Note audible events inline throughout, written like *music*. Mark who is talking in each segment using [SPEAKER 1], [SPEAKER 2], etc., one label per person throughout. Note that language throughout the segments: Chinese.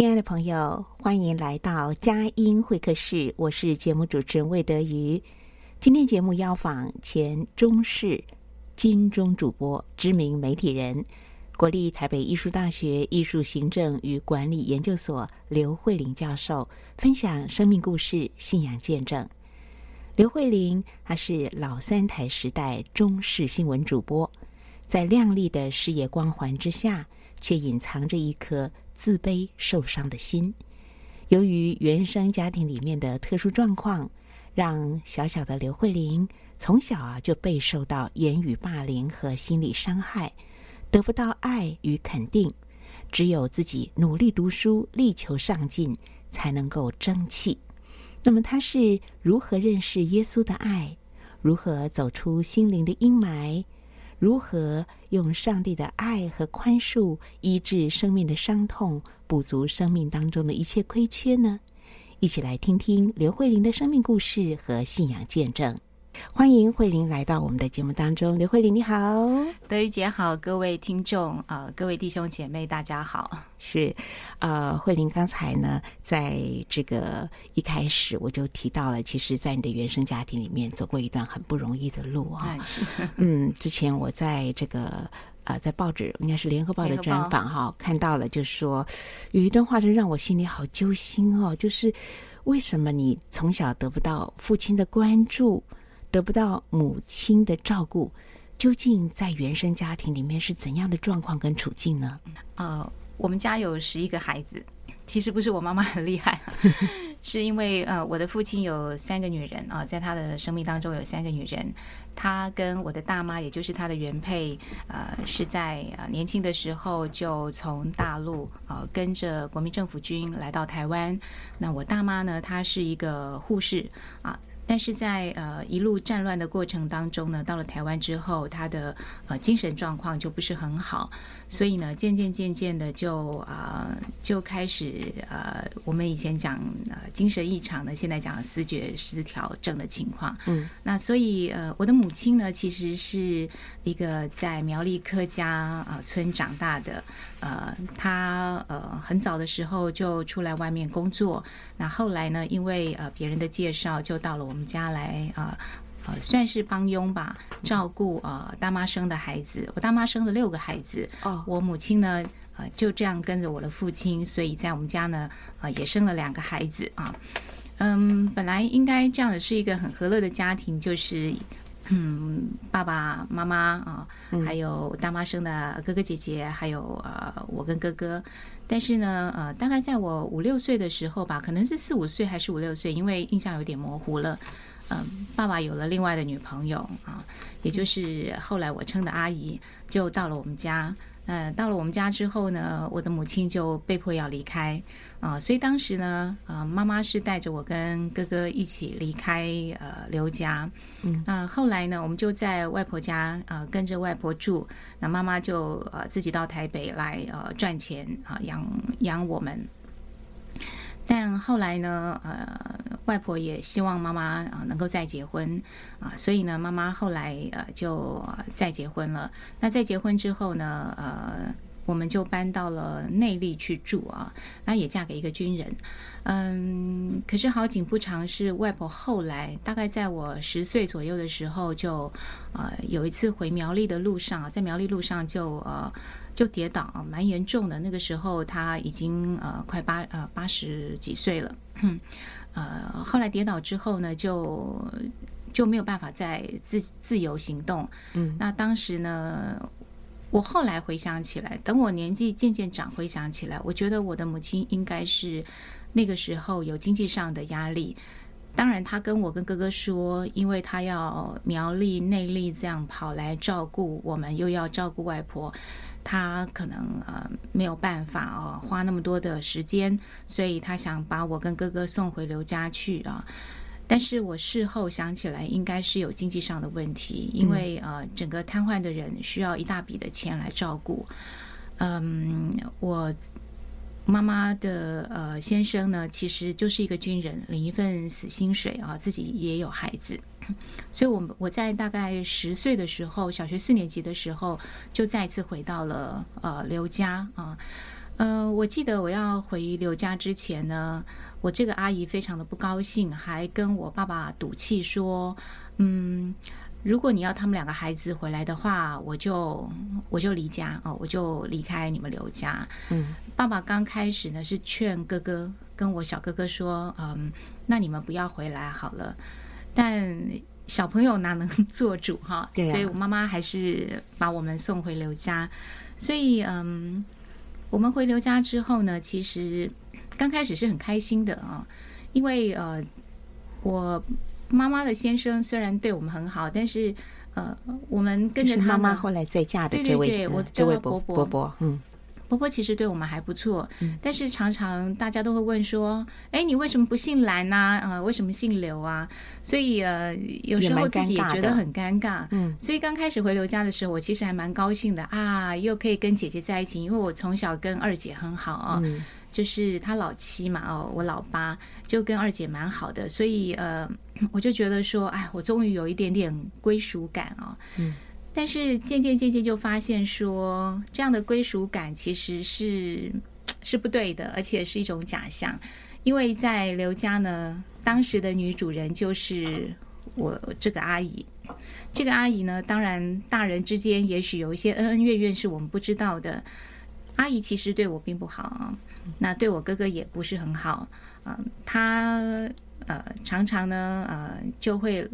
[SPEAKER 1] 亲爱的朋友，欢迎来到佳音会客室，我是节目主持人魏德瑜。今天节目邀访前中视金钟主播、知名媒体人、国立台北艺术大学艺术行政与管理研究所刘慧玲教授，分享生命故事、信仰见证。刘慧玲，她是老三台时代中视新闻主播，在亮丽的事业光环之下，却隐藏着一颗。自卑受伤的心，由于原生家庭里面的特殊状况，让小小的刘慧玲从小啊就备受到言语霸凌和心理伤害，得不到爱与肯定，只有自己努力读书，力求上进，才能够争气。那么他是如何认识耶稣的爱？如何走出心灵的阴霾？如何用上帝的爱和宽恕医治生命的伤痛，补足生命当中的一切亏缺呢？一起来听听刘慧玲的生命故事和信仰见证。欢迎慧玲来到我们的节目当中。刘慧玲你好，
[SPEAKER 2] 德瑜姐好，各位听众啊、呃，各位弟兄姐妹大家好。
[SPEAKER 1] 是，呃，慧玲刚才呢，在这个一开始我就提到了，其实，在你的原生家庭里面走过一段很不容易的路啊。嗯，之前我在这个呃，在报纸应该是联合报的专访哈，看到了，就是说有一段话就让我心里好揪心哦，就是为什么你从小得不到父亲的关注？得不到母亲的照顾，究竟在原生家庭里面是怎样的状况跟处境呢？
[SPEAKER 2] 呃，我们家有十一个孩子，其实不是我妈妈很厉害，*laughs* 是因为呃，我的父亲有三个女人啊，在他的生命当中有三个女人，他跟我的大妈，也就是他的原配，呃，是在呃年轻的时候就从大陆呃跟着国民政府军来到台湾。那我大妈呢，她是一个护士啊。但是在呃一路战乱的过程当中呢，到了台湾之后，他的呃精神状况就不是很好，所以呢，渐渐渐渐的就啊、呃、就开始呃我们以前讲呃精神异常的，现在讲思觉失调症的情况。嗯，那所以呃我的母亲呢，其实是一个在苗栗客家啊、呃、村长大的，呃，他呃很早的时候就出来外面工作，那后来呢，因为呃别人的介绍，就到了我们。家来啊，呃，算是帮佣吧，照顾呃大妈生的孩子。我大妈生了六个孩子，哦，我母亲呢，呃，就这样跟着我的父亲，所以在我们家呢，呃，也生了两个孩子啊。嗯，本来应该这样的是一个很和乐的家庭，就是嗯，爸爸妈妈啊，还有大妈生的哥哥姐姐，还有呃我跟哥哥。但是呢，呃，大概在我五六岁的时候吧，可能是四五岁还是五六岁，因为印象有点模糊了。嗯、呃，爸爸有了另外的女朋友啊，也就是后来我称的阿姨，就到了我们家。呃，到了我们家之后呢，我的母亲就被迫要离开。啊，所以当时呢，呃，妈妈是带着我跟哥哥一起离开呃刘家，嗯，啊，后来呢，我们就在外婆家呃跟着外婆住，那妈妈就呃自己到台北来呃赚钱啊养养我们。但后来呢，呃，外婆也希望妈妈啊能够再结婚啊，所以呢，妈妈后来呃就再结婚了。那在结婚之后呢，呃。我们就搬到了内力去住啊，那也嫁给一个军人，嗯，可是好景不长，是外婆后来大概在我十岁左右的时候就，就呃有一次回苗栗的路上，在苗栗路上就呃就跌倒，蛮严重的。那个时候她已经呃快八呃八十几岁了，*coughs* 呃，后来跌倒之后呢，就就没有办法再自自由行动。嗯，那当时呢。我后来回想起来，等我年纪渐渐长，回想起来，我觉得我的母亲应该是那个时候有经济上的压力。当然，她跟我跟哥哥说，因为她要苗栗内力这样跑来照顾我们，又要照顾外婆，她可能呃没有办法哦花那么多的时间，所以她想把我跟哥哥送回刘家去啊。但是我事后想起来，应该是有经济上的问题，因为呃，整个瘫痪的人需要一大笔的钱来照顾。嗯，我妈妈的呃先生呢，其实就是一个军人，领一份死薪水啊，自己也有孩子，所以我我在大概十岁的时候，小学四年级的时候，就再次回到了呃刘家啊。呃，我记得我要回刘家之前呢。我这个阿姨非常的不高兴，还跟我爸爸赌气说：“嗯，如果你要他们两个孩子回来的话，我就我就离家哦，我就离开你们刘家。”嗯，爸爸刚开始呢是劝哥哥跟我小哥哥说：“嗯，那你们不要回来好了。”但小朋友哪能 *laughs* 做主哈？对啊。所以我妈妈还是把我们送回刘家。所以嗯，我们回刘家之后呢，其实。刚开始是很开心的啊，因为呃，我妈妈的先生虽然对我们很好，但是呃，我们跟着他
[SPEAKER 1] 妈妈后来再嫁的这位，
[SPEAKER 2] 对对对，我
[SPEAKER 1] 这位
[SPEAKER 2] 伯伯，
[SPEAKER 1] 伯伯，嗯。
[SPEAKER 2] 婆婆其实对我们还不错，但是常常大家都会问说：“哎，你为什么不姓兰呐？呃，为什么姓刘啊？”所以呃，有时候自己也觉得很尴尬。嗯，所以刚开始回刘家的时候，我其实还蛮高兴的啊，又可以跟姐姐在一起，因为我从小跟二姐很好啊，就是她老七嘛，哦，我老八，就跟二姐蛮好的，所以呃，*clears throat* 我就觉得说，哎，我终于有一点点归属感啊。嗯。但是渐渐渐渐就发现说，这样的归属感其实是是不对的，而且是一种假象。因为在刘家呢，当时的女主人就是我这个阿姨。这个阿姨呢，当然大人之间也许有一些恩恩怨怨是我们不知道的。阿姨其实对我并不好啊，那对我哥哥也不是很好。嗯、呃，她呃常常呢呃就会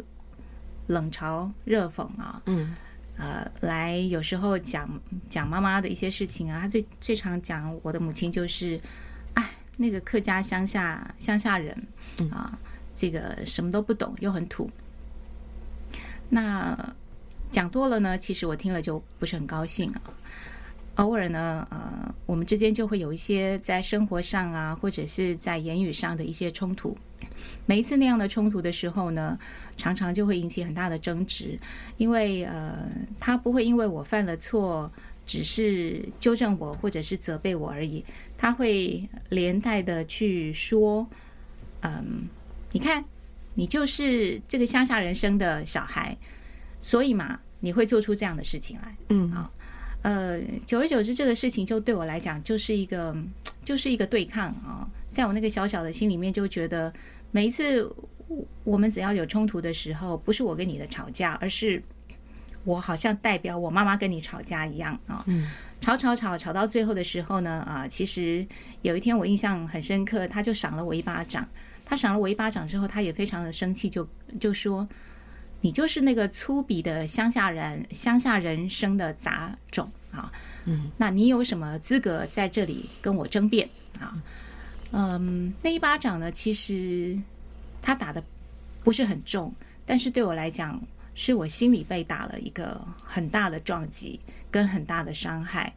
[SPEAKER 2] 冷嘲热讽啊。嗯。呃，来有时候讲讲妈妈的一些事情啊，他最最常讲我的母亲就是，哎，那个客家乡下乡下人啊，这个什么都不懂，又很土。那讲多了呢，其实我听了就不是很高兴啊。偶尔呢，呃，我们之间就会有一些在生活上啊，或者是在言语上的一些冲突。每一次那样的冲突的时候呢，常常就会引起很大的争执，因为呃，他不会因为我犯了错，只是纠正我或者是责备我而已，他会连带的去说，嗯，你看，你就是这个乡下人生的小孩，所以嘛，你会做出这样的事情来，嗯，好，呃，久而久之，这个事情就对我来讲就是一个，就是一个对抗啊，在我那个小小的心里面就觉得。每一次我们只要有冲突的时候，不是我跟你的吵架，而是我好像代表我妈妈跟你吵架一样啊。嗯，吵吵吵吵到最后的时候呢，啊，其实有一天我印象很深刻，他就赏了我一巴掌。他赏了我一巴掌之后，他也非常的生气，就就说：“你就是那个粗鄙的乡下人，乡下人生的杂种啊！嗯，那你有什么资格在这里跟我争辩啊？”嗯，那一巴掌呢，其实他打的不是很重，但是对我来讲，是我心里被打了一个很大的撞击跟很大的伤害。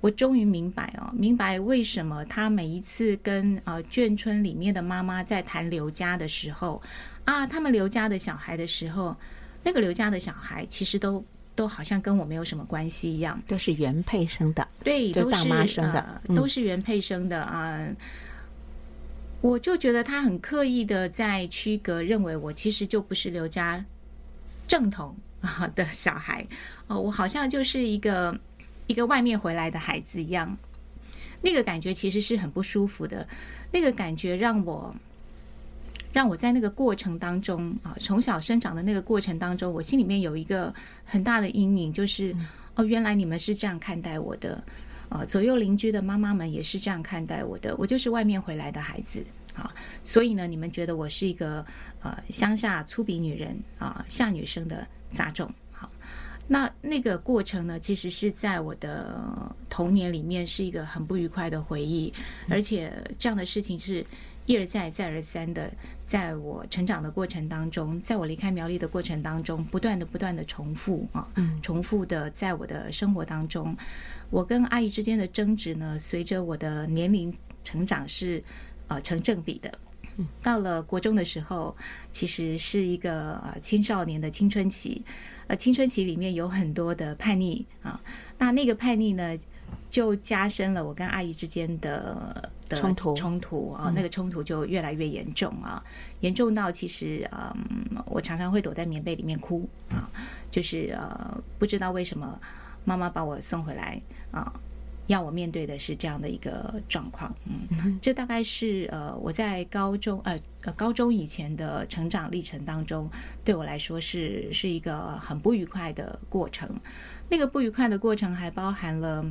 [SPEAKER 2] 我终于明白哦，明白为什么他每一次跟呃眷村里面的妈妈在谈刘家的时候啊，他们刘家的小孩的时候，那个刘家的小孩其实都都好像跟我没有什么关系一样，
[SPEAKER 1] 都是原配生的，
[SPEAKER 2] 对，都是
[SPEAKER 1] 大妈生的，
[SPEAKER 2] 呃，都是原配生的啊。我就觉得他很刻意的在区隔，认为我其实就不是刘家正统啊的小孩哦，我好像就是一个一个外面回来的孩子一样。那个感觉其实是很不舒服的，那个感觉让我让我在那个过程当中啊，从小生长的那个过程当中，我心里面有一个很大的阴影，就是哦，原来你们是这样看待我的。啊，左右邻居的妈妈们也是这样看待我的，我就是外面回来的孩子啊，所以呢，你们觉得我是一个呃乡下粗鄙女人啊，下女生的杂种。好，那那个过程呢，其实是在我的童年里面是一个很不愉快的回忆，而且这样的事情是。一而再，再而三的，在我成长的过程当中，在我离开苗栗的过程当中，不断的、不断的重复啊，重复的在我的生活当中，我跟阿姨之间的争执呢，随着我的年龄成长是呃成正比的。到了国中的时候，其实是一个呃青少年的青春期，呃青春期里面有很多的叛逆啊，那那个叛逆呢，就加深了我跟阿姨之间的的冲突。冲突啊，那个冲突就越来越严重啊，严重到其实嗯，我常常会躲在棉被里面哭啊，就是呃不知道为什么妈妈把我送回来啊，要我面对的是这样的一个状况，嗯，这大概是呃我在高中呃呃高中以前的成长历程当中，对我来说是是一个很不愉快的过程。那个不愉快的过程还包含了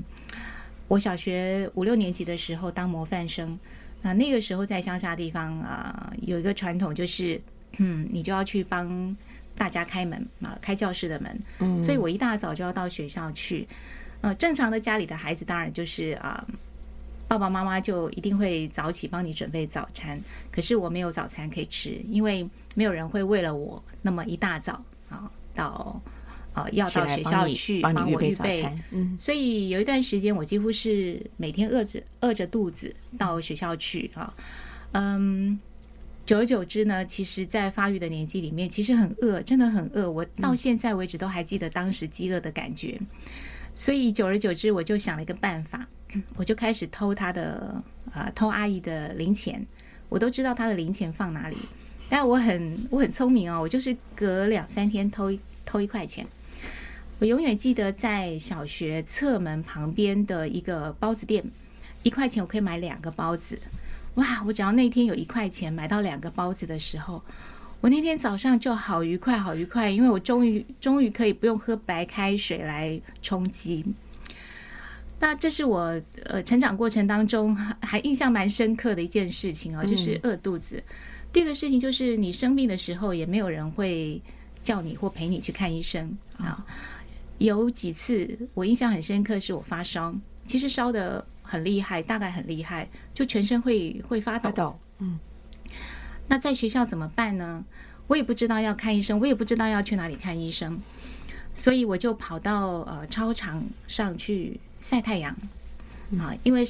[SPEAKER 2] 我小学五六年级的时候当模范生，那那个时候在乡下地方啊，有一个传统就是，嗯，*coughs* 你就要去帮大家开门啊，开教室的门。嗯，所以我一大早就要到学校去。呃，正常的家里的孩子当然就是啊，爸爸妈妈就一定会早起帮你准备早餐。可是我没有早餐可以吃，因为没有人会为了我那么一大早啊到。呃，要到学校去帮我预备，嗯，所以有一段时间我几乎是每天饿着饿着肚子到学校去啊，嗯，久而久之呢，其实，在发育的年纪里面，其实很饿，真的很饿，我到现在为止都还记得当时饥饿的感觉，所以久而久之，我就想了一个办法，我就开始偷他的啊，偷阿姨的零钱，我都知道他的零钱放哪里，但我很我很聪明哦，我就是隔两三天偷一偷一块钱。我永远记得在小学侧门旁边的一个包子店，一块钱我可以买两个包子。哇！我只要那天有一块钱买到两个包子的时候，我那天早上就好愉快，好愉快，因为我终于终于可以不用喝白开水来充饥。那这是我呃成长过程当中还印象蛮深刻的一件事情啊，就是饿肚子。第二个事情就是你生病的时候也没有人会叫你或陪你去看医生啊。有几次我印象很深刻，是我发烧，其实烧的很厉害，大概很厉害，就全身会会发抖。发抖，嗯。那在学校怎么办呢？我也不知道要看医生，我也不知道要去哪里看医生，所以我就跑到呃操场上去晒太阳啊，因为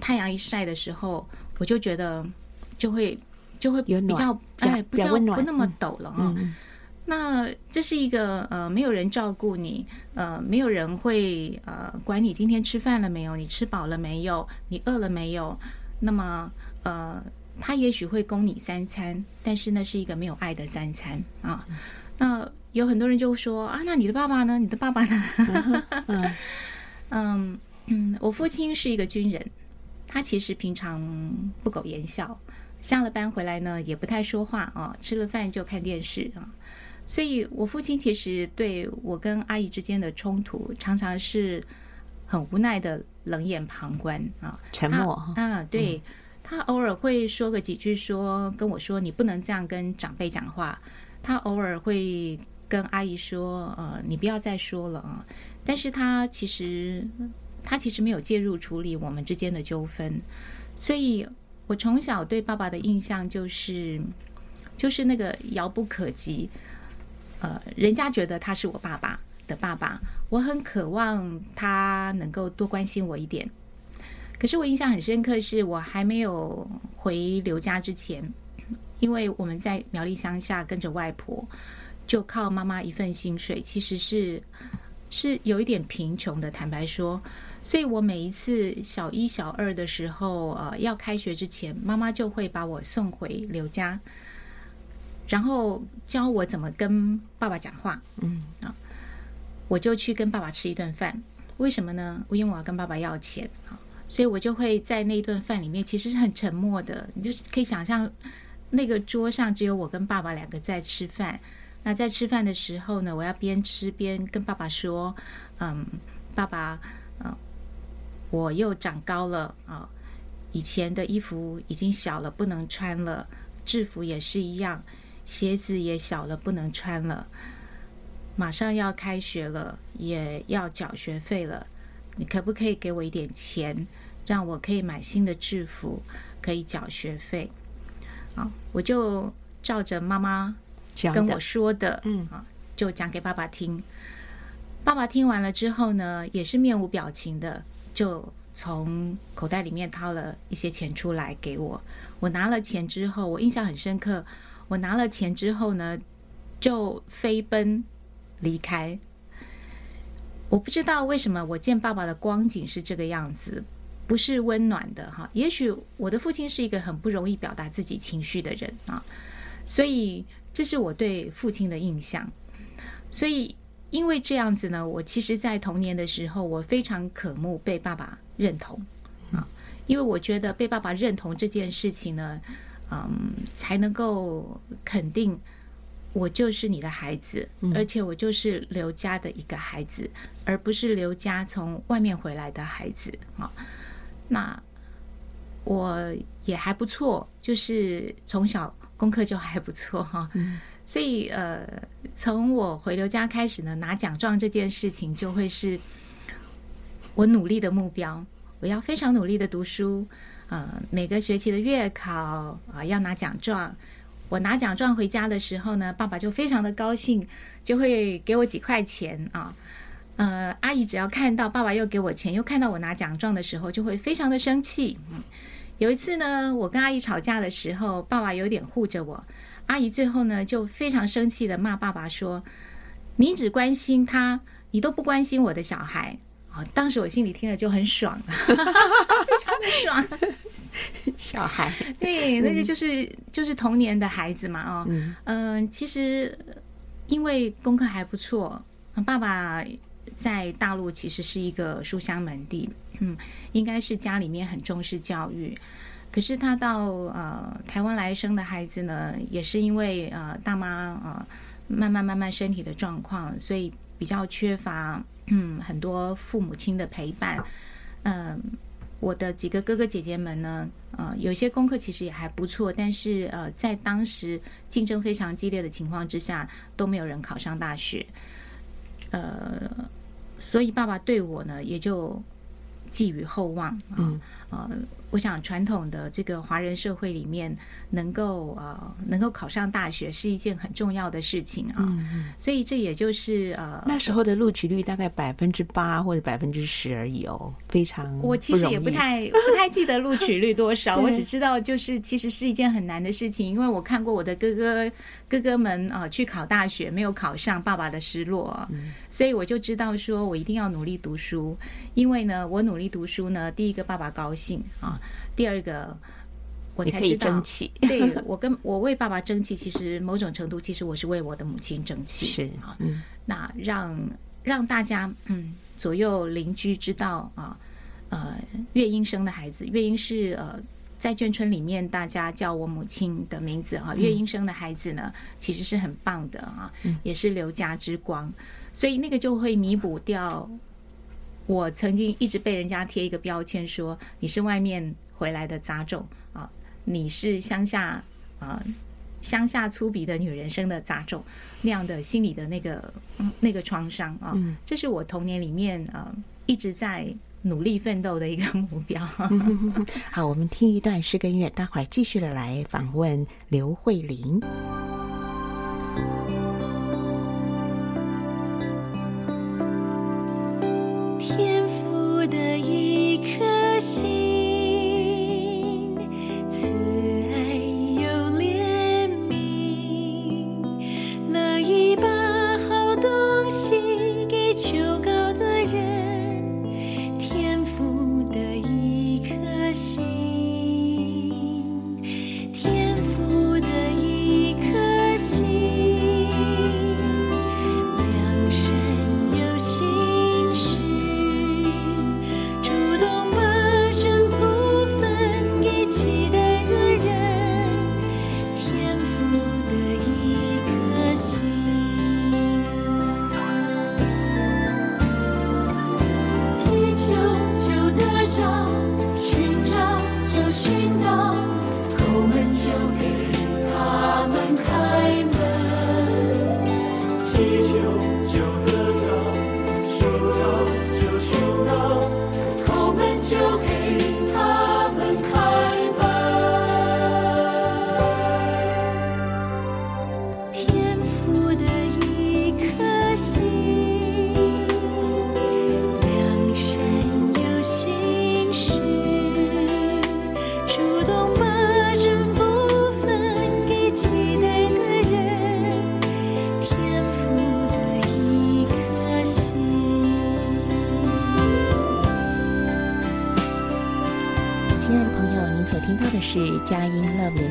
[SPEAKER 2] 太阳一晒的时候，我就觉得就会就会比较哎比较不那么抖了啊。那这是一个呃，没有人照顾你，呃，没有人会呃管你今天吃饭了没有，你吃饱了没有，你饿了没有？那么呃，他也许会供你三餐，但是那是一个没有爱的三餐啊。那有很多人就说啊，那你的爸爸呢？你的爸爸呢？嗯 *laughs* 嗯，我父亲是一个军人，他其实平常不苟言笑，下了班回来呢也不太说话啊，吃了饭就看电视啊。所以，我父亲其实对我跟阿姨之间的冲突，常常是很无奈的冷眼旁观啊，
[SPEAKER 1] 沉默
[SPEAKER 2] 啊。对，他偶尔会说个几句说，说跟我说你不能这样跟长辈讲话。他偶尔会跟阿姨说，呃，你不要再说了啊。但是他其实他其实没有介入处理我们之间的纠纷。所以我从小对爸爸的印象就是，就是那个遥不可及。呃，人家觉得他是我爸爸的爸爸，我很渴望他能够多关心我一点。可是我印象很深刻，是我还没有回刘家之前，因为我们在苗栗乡下跟着外婆，就靠妈妈一份薪水，其实是是有一点贫穷的。坦白说，所以我每一次小一、小二的时候，呃，要开学之前，妈妈就会把我送回刘家，然后教我怎么跟爸爸讲话。嗯啊，我就去跟爸爸吃一顿饭。为什么呢？因为我要跟爸爸要钱啊，所以我就会在那一顿饭里面，其实是很沉默的。你就可以想象，那个桌上只有我跟爸爸两个在吃饭。那在吃饭的时候呢，我要边吃边跟爸爸说：“嗯，爸爸，嗯，我又长高了啊，以前的衣服已经小了，不能穿了，制服也是一样，鞋子也小了，不能穿了。马上要开学了，也要缴学费了，你可不可以给我一点钱，让我可以买新的制服，可以缴学费？”啊，我就照着妈妈。跟我说的，嗯啊，就讲给爸爸听。爸爸听完了之后呢，也是面无表情的，就从口袋里面掏了一些钱出来给我。我拿了钱之后，我印象很深刻。我拿了钱之后呢，就飞奔离开。我不知道为什么我见爸爸的光景是这个样子，不是温暖的哈。也许我的父亲是一个很不容易表达自己情绪的人啊，所以。这是我对父亲的印象，所以因为这样子呢，我其实，在童年的时候，我非常渴慕被爸爸认同啊，因为我觉得被爸爸认同这件事情呢，嗯，才能够肯定我就是你的孩子，而且我就是刘家的一个孩子，而不是刘家从外面回来的孩子啊。那我也还不错，就是从小。功课就还不错哈，所以呃，从我回刘家开始呢，拿奖状这件事情就会是我努力的目标。我要非常努力的读书，呃，每个学期的月考啊，要拿奖状。我拿奖状回家的时候呢，爸爸就非常的高兴，就会给我几块钱啊。呃，阿姨只要看到爸爸又给我钱，又看到我拿奖状的时候，就会非常的生气。有一次呢，我跟阿姨吵架的时候，爸爸有点护着我，阿姨最后呢就非常生气的骂爸爸说：“你只关心他，你都不关心我的小孩。”哦，当时我心里听了就很爽，*laughs* 非常的爽。*laughs*
[SPEAKER 1] 小孩，
[SPEAKER 2] 对，那个就是就是童年的孩子嘛，哦，嗯、呃，其实因为功课还不错，爸爸在大陆其实是一个书香门第。嗯，应该是家里面很重视教育，可是他到呃台湾来生的孩子呢，也是因为呃大妈呃慢慢慢慢身体的状况，所以比较缺乏嗯很多父母亲的陪伴。嗯、呃，我的几个哥哥姐姐们呢，呃有些功课其实也还不错，但是呃在当时竞争非常激烈的情况之下，都没有人考上大学。呃，所以爸爸对我呢也就。寄予厚望啊，嗯、呃，我想传统的这个华人社会里面，能够呃能够考上大学是一件很重要的事情啊，嗯、所以这也就是呃
[SPEAKER 1] 那时候的录取率大概百分之八或者百分之十而已哦，非常
[SPEAKER 2] 我其实也不太不太记得录取率多少，*laughs* 我只知道就是其实是一件很难的事情，因为我看过我的哥哥哥哥们啊、呃、去考大学没有考上，爸爸的失落，嗯、所以我就知道说我一定要努力读书，因为呢我努力。读书呢，第一个爸爸高兴啊，第二个我才知道，
[SPEAKER 1] 争气。
[SPEAKER 2] 对我跟我为爸爸争气，其实某种程度，其实我是为我的母亲争气。
[SPEAKER 1] 是
[SPEAKER 2] 啊，嗯，那让让大家嗯左右邻居知道啊，呃，月英生的孩子，月英是呃在眷村里面大家叫我母亲的名字啊，月英生的孩子呢，其实是很棒的啊，也是刘家之光，所以那个就会弥补掉。我曾经一直被人家贴一个标签，说你是外面回来的杂种啊，你是乡下啊，乡下粗鄙的女人生的杂种，那样的心理的那个那个创伤啊，这是我童年里面啊一直在努力奋斗的一个 *laughs* 目标。*laughs*
[SPEAKER 1] 好，我们听一段诗歌音乐，待会儿继续的来访问刘慧玲。
[SPEAKER 3] 的一颗心。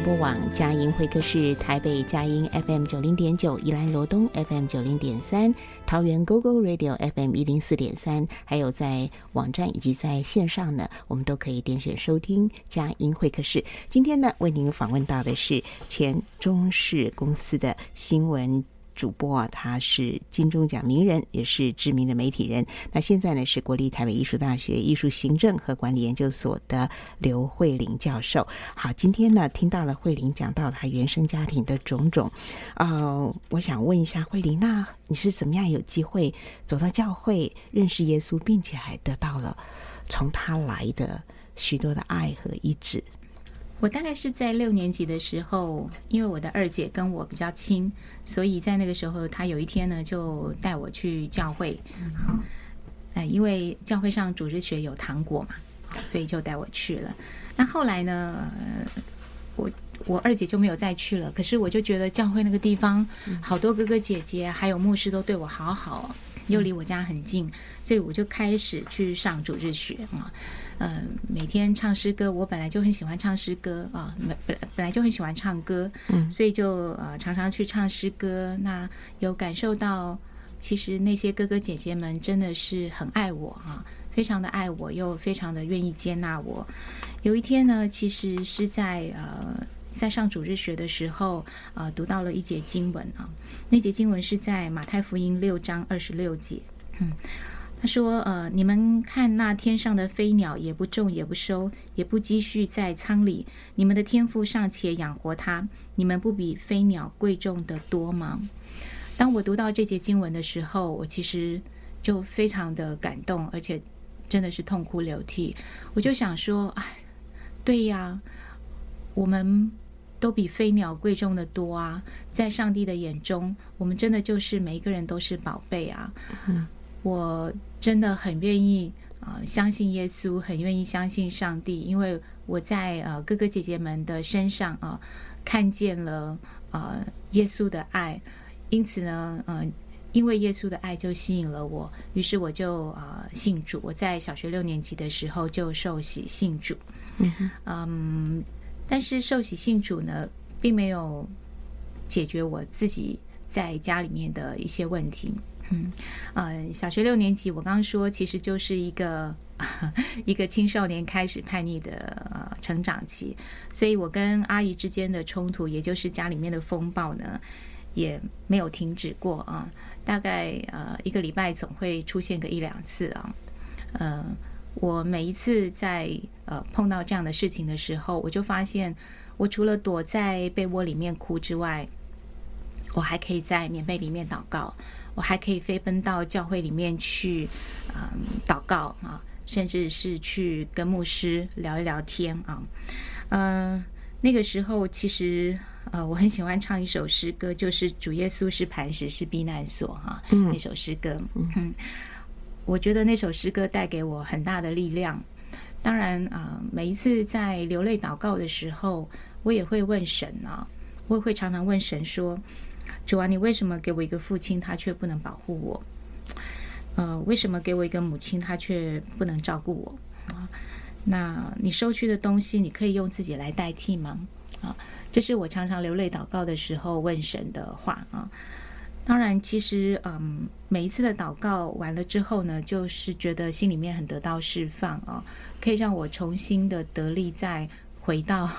[SPEAKER 1] 播网，佳音会客室，台北佳音 FM 九零点九，宜兰罗东 FM 九零点三，桃园 GoGo Radio FM 一零四点三，还有在网站以及在线上呢，我们都可以点选收听佳音会客室。今天呢，为您访问到的是前中视公司的新闻。主播啊，他是金钟奖名人，也是知名的媒体人。那现在呢，是国立台北艺术大学艺术行政和管理研究所的刘慧玲教授。好，今天呢，听到了慧玲讲到了她原生家庭的种种。呃，我想问一下慧玲，那你是怎么样有机会走到教会认识耶稣，并且还得到了从他来的许多的爱和医治？
[SPEAKER 2] 我大概是在六年级的时候，因为我的二姐跟我比较亲，所以在那个时候，她有一天呢就带我去教会。好，哎，因为教会上主日学有糖果嘛，所以就带我去了。那后来呢，我我二姐就没有再去了。可是我就觉得教会那个地方，好多哥哥姐姐还有牧师都对我好好，又离我家很近，所以我就开始去上主日学啊。嗯、呃，每天唱诗歌，我本来就很喜欢唱诗歌啊，本本本来就很喜欢唱歌，嗯，所以就呃常常去唱诗歌。那有感受到，其实那些哥哥姐姐们真的是很爱我啊，非常的爱我，又非常的愿意接纳我。有一天呢，其实是在呃在上主日学的时候，呃读到了一节经文啊，那节经文是在马太福音六章二十六节，嗯。他说：“呃，你们看那天上的飞鸟，也不种，也不收，也不积蓄在仓里，你们的天父尚且养活它，你们不比飞鸟贵重得多吗？”当我读到这节经文的时候，我其实就非常的感动，而且真的是痛哭流涕。我就想说：“哎，对呀，我们都比飞鸟贵重得多啊！在上帝的眼中，我们真的就是每一个人都是宝贝啊！”我真的很愿意啊、相信耶稣，很愿意相信上帝，因为我在呃哥哥姐姐们的身上啊、看见了呃耶稣的爱，因此呢，嗯、因为耶稣的爱就吸引了我，于是我就啊、信主。我在小学六年级的时候就受洗信主，嗯，但是受洗信主呢，并没有解决我自己在家里面的一些问题。嗯，呃，小学六年级，我刚刚说，其实就是一个 *laughs* 一个青少年开始叛逆的呃成长期，所以我跟阿姨之间的冲突，也就是家里面的风暴呢，也没有停止过啊。大概呃一个礼拜总会出现个一两次啊。呃，我每一次在呃碰到这样的事情的时候，我就发现，我除了躲在被窝里面哭之外，我还可以在棉被里面祷告。我还可以飞奔到教会里面去，嗯，祷告啊，甚至是去跟牧师聊一聊天啊。嗯，那个时候其实呃，我很喜欢唱一首诗歌，就是“主耶稣是磐石，是避难所”哈，那首诗歌。嗯，我觉得那首诗歌带给我很大的力量。当然啊，每一次在流泪祷告的时候，我也会问神啊，我也会常常问神说。主啊，你为什么给我一个父亲，他却不能保护我？呃，为什么给我一个母亲，他却不能照顾我？啊，那你收去的东西，你可以用自己来代替吗？啊，这是我常常流泪祷告的时候问神的话啊。当然，其实嗯，每一次的祷告完了之后呢，就是觉得心里面很得到释放啊，可以让我重新的得力，再回到。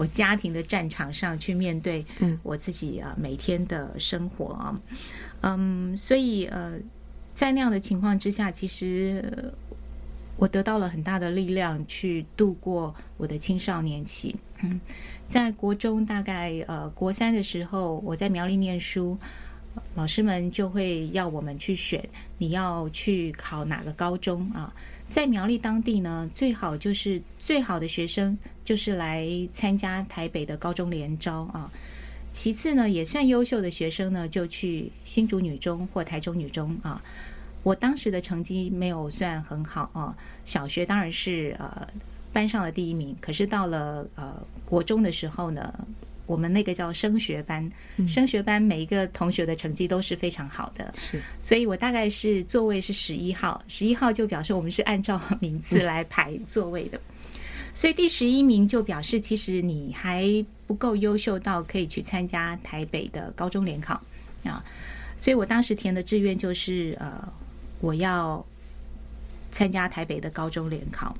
[SPEAKER 2] 我家庭的战场上去面对我自己啊每天的生活啊，嗯，所以呃，在那样的情况之下，其实我得到了很大的力量去度过我的青少年期。嗯，在国中大概呃国三的时候，我在苗栗念书，老师们就会要我们去选你要去考哪个高中啊。在苗栗当地呢，最好就是最好的学生就是来参加台北的高中联招啊。其次呢，也算优秀的学生呢，就去新竹女中或台中女中啊。我当时的成绩没有算很好啊，小学当然是呃班上的第一名，可是到了呃国中的时候呢，我们那个叫升学班，升学班每一个同学的成绩都是非常好的，是，所以我大概是座位是十一号，十一号就表示我们是按照名次来排座位的。所以第十一名就表示，其实你还不够优秀到可以去参加台北的高中联考啊。所以我当时填的志愿就是呃，我要参加台北的高中联考。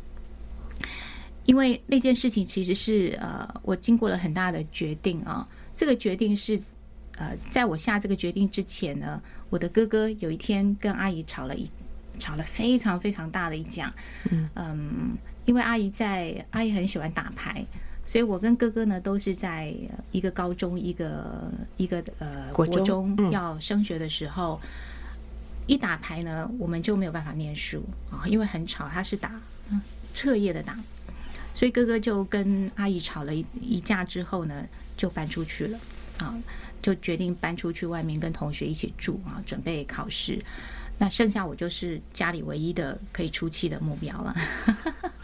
[SPEAKER 2] 因为那件事情其实是呃，我经过了很大的决定啊。这个决定是呃，在我下这个决定之前呢，我的哥哥有一天跟阿姨吵了一吵了非常非常大的一架，嗯。嗯因为阿姨在，阿姨很喜欢打牌，所以我跟哥哥呢都是在一个高中，一个一个呃国中要升学的时候，一打牌呢，我们就没有办法念书啊，因为很吵，他是打彻夜的打，所以哥哥就跟阿姨吵了一一架之后呢，就搬出去了啊，就决定搬出去外面跟同学一起住啊，准备考试。那剩下我就是家里唯一的可以出气的目标了，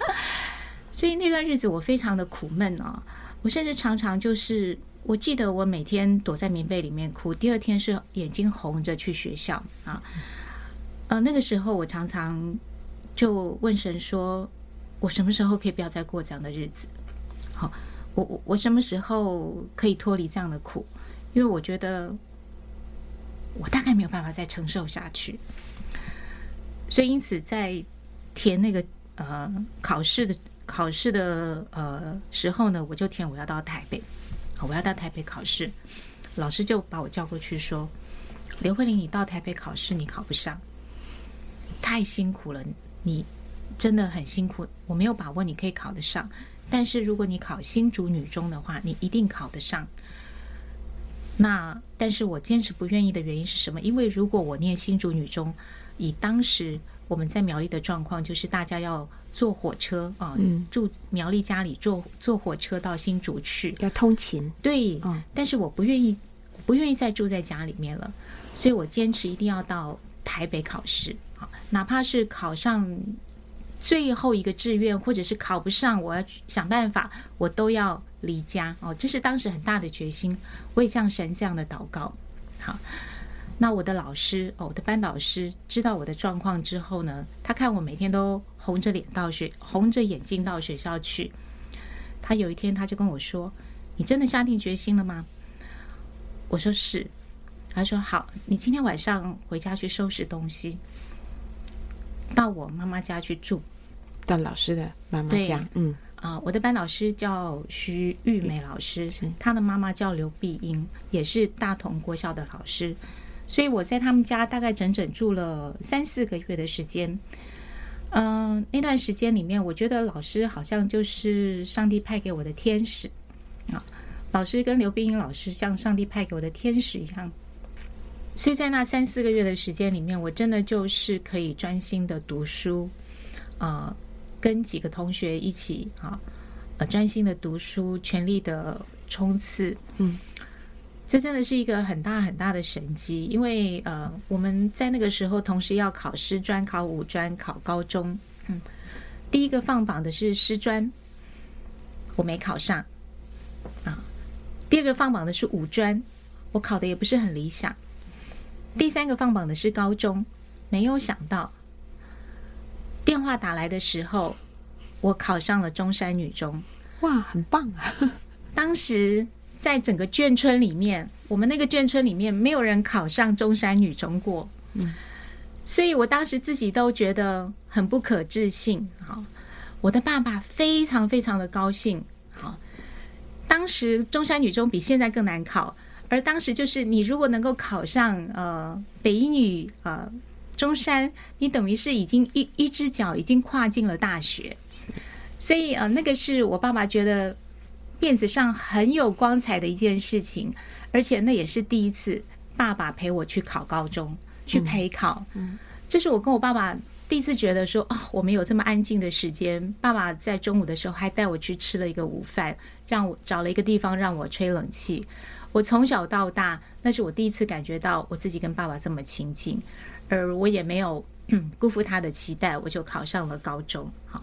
[SPEAKER 2] *laughs* 所以那段日子我非常的苦闷啊！我甚至常常就是，我记得我每天躲在棉被里面哭，第二天是眼睛红着去学校啊。呃，那个时候我常常就问神说：“我什么时候可以不要再过这样的日子？好，我我我什么时候可以脱离这样的苦？因为我觉得我大概没有办法再承受下去。”所以，因此在填那个呃考试的考试的呃时候呢，我就填我要到台北，我要到台北考试。老师就把我叫过去说：“刘慧玲，你到台北考试，你考不上，太辛苦了，你真的很辛苦。我没有把握你可以考得上，但是如果你考新竹女中的话，你一定考得上。那但是我坚持不愿意的原因是什么？因为如果我念新竹女中。”以当时我们在苗栗的状况，就是大家要坐火车啊，嗯、住苗栗家里坐坐火车到新竹去，
[SPEAKER 1] 要通勤。
[SPEAKER 2] 对，嗯、但是我不愿意，不愿意再住在家里面了，所以我坚持一定要到台北考试啊，哪怕是考上最后一个志愿，或者是考不上，我要想办法，我都要离家哦。这是当时很大的决心，我也向神这样的祷告。好。那我的老师哦，我的班导师知道我的状况之后呢，他看我每天都红着脸到学，红着眼睛到学校去。他有一天他就跟我说：“你真的下定决心了吗？”我说：“是。”他说：“好，你今天晚上回家去收拾东西，到我妈妈家去住，
[SPEAKER 1] 到老师的妈妈家。”嗯
[SPEAKER 2] 啊，我的班老师叫徐玉梅老师，她的妈妈叫刘碧英，也是大同国校的老师。所以我在他们家大概整整住了三四个月的时间。嗯，那段时间里面，我觉得老师好像就是上帝派给我的天使啊。老师跟刘碧英老师像上帝派给我的天使一样。所以在那三四个月的时间里面，我真的就是可以专心的读书啊，跟几个同学一起啊，呃，专心的读书，全力的冲刺，嗯。这真的是一个很大很大的神机，因为呃，我们在那个时候同时要考师专、考五专、考高中。嗯，第一个放榜的是师专，我没考上啊。第二个放榜的是五专，我考的也不是很理想。第三个放榜的是高中，没有想到电话打来的时候，我考上了中山女中。
[SPEAKER 1] 哇，很棒啊！*laughs*
[SPEAKER 2] 当时。在整个眷村里面，我们那个眷村里面没有人考上中山女中过，嗯，所以我当时自己都觉得很不可置信。好，我的爸爸非常非常的高兴。好，当时中山女中比现在更难考，而当时就是你如果能够考上呃北女呃中山，你等于是已经一一只脚已经跨进了大学，所以呃那个是我爸爸觉得。面子上很有光彩的一件事情，而且那也是第一次，爸爸陪我去考高中，去陪考。这是我跟我爸爸第一次觉得说，啊、哦，我们有这么安静的时间。爸爸在中午的时候还带我去吃了一个午饭，让我找了一个地方让我吹冷气。我从小到大，那是我第一次感觉到我自己跟爸爸这么亲近，而我也没有辜负他的期待，我就考上了高中。好，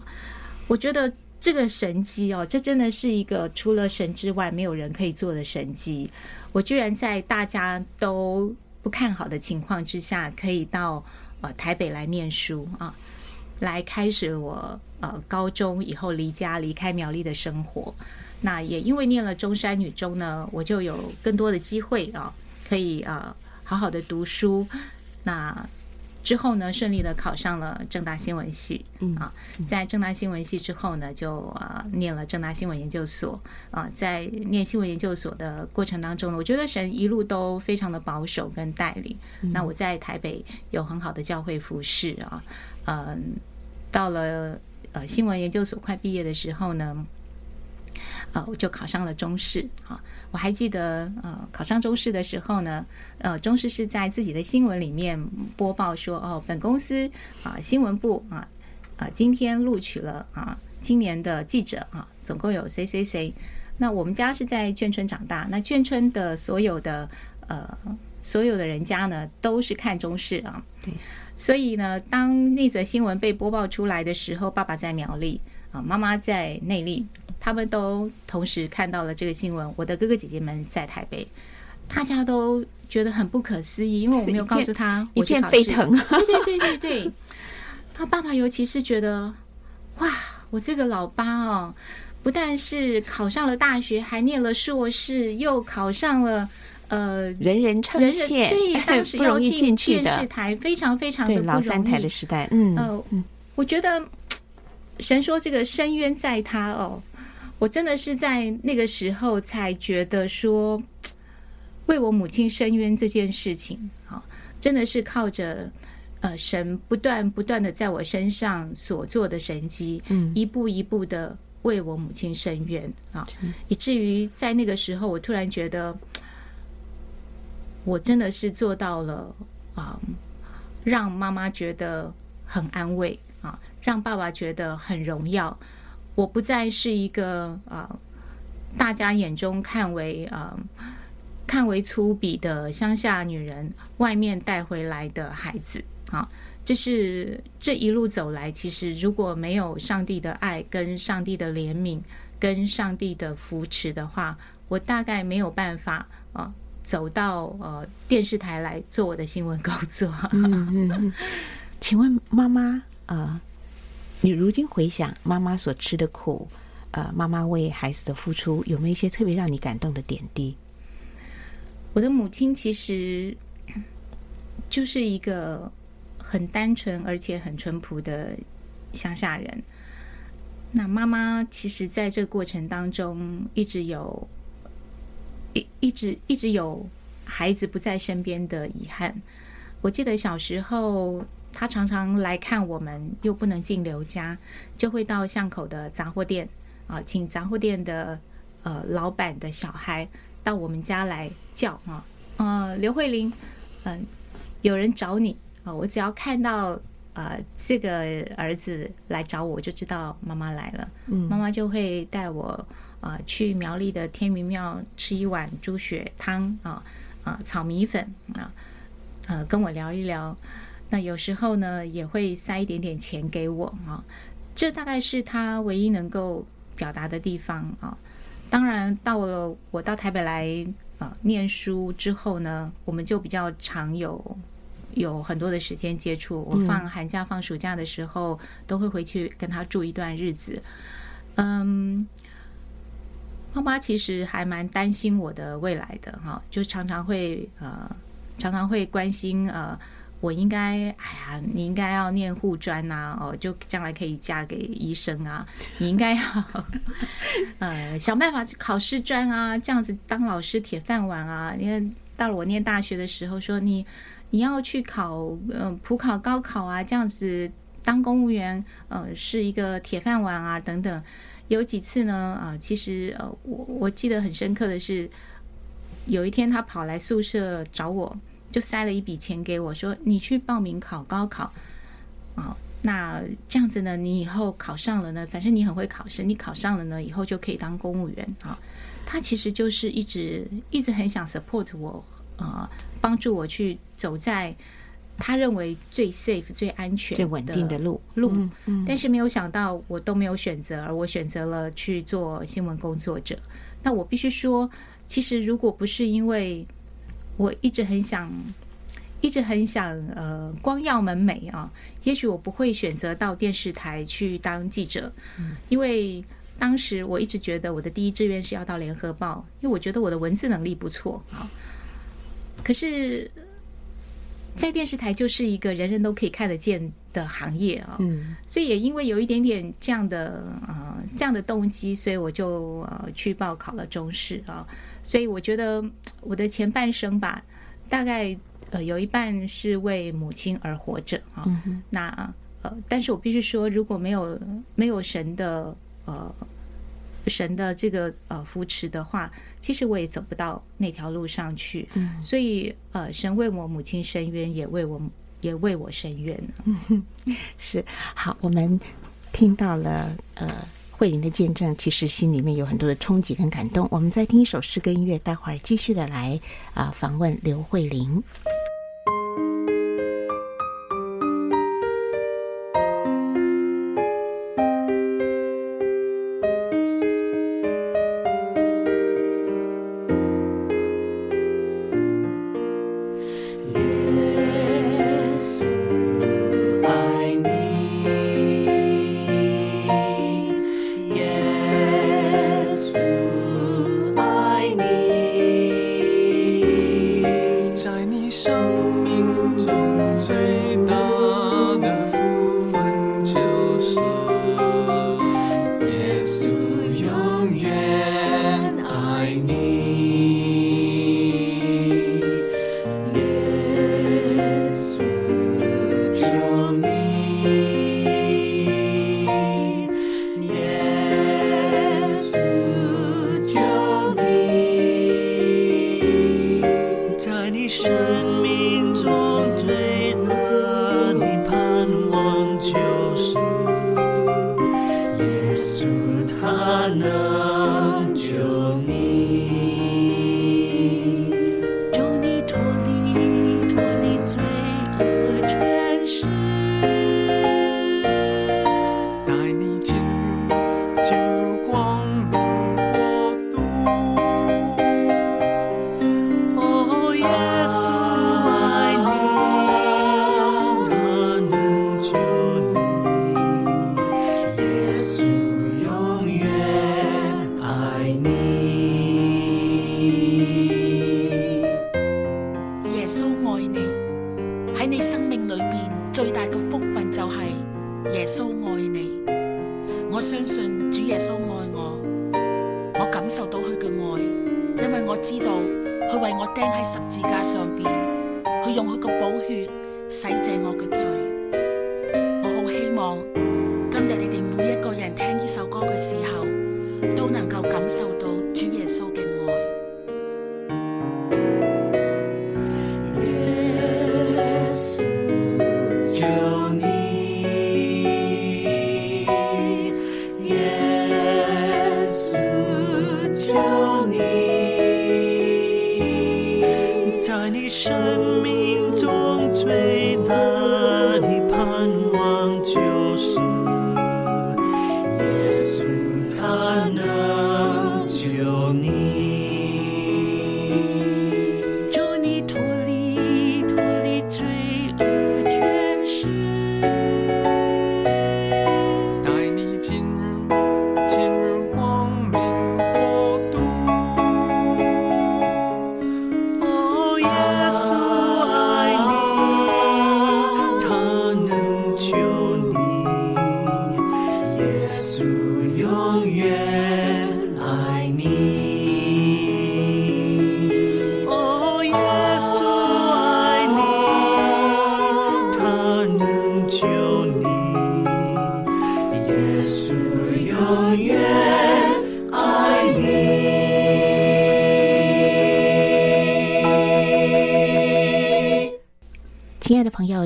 [SPEAKER 2] 我觉得这个神机哦，这真的是一个除了神之外没有人可以做的神机。我居然在大家都不看好的情况之下，可以到呃台北来念书啊，来开始我呃高中以后离家离开苗栗的生活。那也因为念了中山女中呢，我就有更多的机会啊，可以啊好好的读书。那之后呢，顺利的考上了正大新闻系啊，在正大新闻系之后呢，就啊念了正大新闻研究所啊。在念新闻研究所的过程当中呢，我觉得神一路都非常的保守跟带领。那我在台北有很好的教会服饰啊，嗯，到了呃新闻研究所快毕业的时候呢。呃，我就考上了中视啊。我还记得，呃，考上中视的时候呢，呃，中视是在自己的新闻里面播报说，哦，本公司啊，新闻部啊，啊，今天录取了啊，今年的记者啊，总共有谁谁谁。那我们家是在眷村长大，那眷村的所有的呃，所有的人家呢，都是看中视啊。对。所以呢，当那则新闻被播报出来的时候，爸爸在苗栗啊，妈妈在内坜。他们都同时看到了这个新闻。我的哥哥姐姐们在台北，大家都觉得很不可思议，因为我没有告诉他我，
[SPEAKER 1] 一片沸腾。
[SPEAKER 2] 对对对对对，他爸爸尤其是觉得，哇，我这个老八哦，不但是考上了大学，还念了硕士，又考上了呃，
[SPEAKER 1] 人人称羡，
[SPEAKER 2] 对，*laughs* 当时要进电视台，非常非常的不容易。
[SPEAKER 1] 老三台的时代，嗯
[SPEAKER 2] 呃，我觉得神说这个深渊在他哦。我真的是在那个时候才觉得说，为我母亲伸冤这件事情，啊，真的是靠着呃神不断不断的在我身上所做的神迹，嗯，一步一步的为我母亲伸冤啊，以至于在那个时候，我突然觉得，我真的是做到了啊，让妈妈觉得很安慰啊，让爸爸觉得很荣耀。我不再是一个啊、呃，大家眼中看为啊、呃、看为粗鄙的乡下女人，外面带回来的孩子啊。这是这一路走来，其实如果没有上帝的爱、跟上帝的怜悯、跟上帝的扶持的话，我大概没有办法啊、走到呃电视台来做我的新闻工作。*laughs*
[SPEAKER 1] 嗯嗯，请问妈妈啊？呃你如今回想妈妈所吃的苦，呃，妈妈为孩子的付出，有没有一些特别让你感动的点滴？
[SPEAKER 2] 我的母亲其实就是一个很单纯而且很淳朴的乡下人。那妈妈其实在这个过程当中，一直有一一直一直有孩子不在身边的遗憾。我记得小时候。他常常来看我们，又不能进刘家，就会到巷口的杂货店啊，请杂货店的呃老板的小孩到我们家来叫啊，呃，刘慧玲，嗯、呃，有人找你啊，我只要看到呃这个儿子来找我，我就知道妈妈来了。嗯，妈妈就会带我啊、呃、去苗栗的天明庙吃一碗猪血汤啊啊炒米粉啊，呃跟我聊一聊。那有时候呢，也会塞一点点钱给我啊，这大概是他唯一能够表达的地方啊。当然，到了我到台北来啊念书之后呢，我们就比较常有有很多的时间接触。我放寒假、放暑假的时候，都会回去跟他住一段日子。嗯，妈妈其实还蛮担心我的未来的哈，就常常会呃，常常会关心呃。我应该，哎呀，你应该要念护专呐，哦，就将来可以嫁给医生啊。你应该要，*laughs* 呃，想办法去考师专啊，这样子当老师铁饭碗啊。因为到了我念大学的时候，说你你要去考，呃，普考、高考啊，这样子当公务员，呃，是一个铁饭碗啊，等等。有几次呢，啊、其实呃，我我记得很深刻的是，有一天他跑来宿舍找我。就塞了一笔钱给我，说：“你去报名考高考，啊，那这样子呢，你以后考上了呢，反正你很会考试，你考上了呢，以后就可以当公务员啊。他其实就是一直一直很想 support 我啊，帮助我去走在他认为最 safe、最安全、
[SPEAKER 4] 最稳定的路
[SPEAKER 2] 路。
[SPEAKER 4] 嗯嗯。
[SPEAKER 2] 但是没有想到，我都没有选择，而我选择了去做新闻工作者。那我必须说，其实如果不是因为我一直很想。一直很想呃光耀门楣啊，也许我不会选择到电视台去当记者，因为当时我一直觉得我的第一志愿是要到联合报，因为我觉得我的文字能力不错啊。可是，在电视台就是一个人人都可以看得见的行业啊，所以也因为有一点点这样的呃这样的动机，所以我就呃去报考了中视啊。所以我觉得我的前半生吧，大概。呃，有一半是为母亲而活着啊。嗯、那呃，但是我必须说，如果没有没有神的呃神的这个呃扶持的话，其实我也走不到那条路上去。嗯、所以呃，神为我母亲伸冤，也为我也为我伸冤。*laughs*
[SPEAKER 4] 嗯，是好，我们听到了呃慧玲的见证，其实心里面有很多的冲击跟感动。我们再听一首诗歌音乐，待会儿继续的来啊、呃、访问刘慧玲。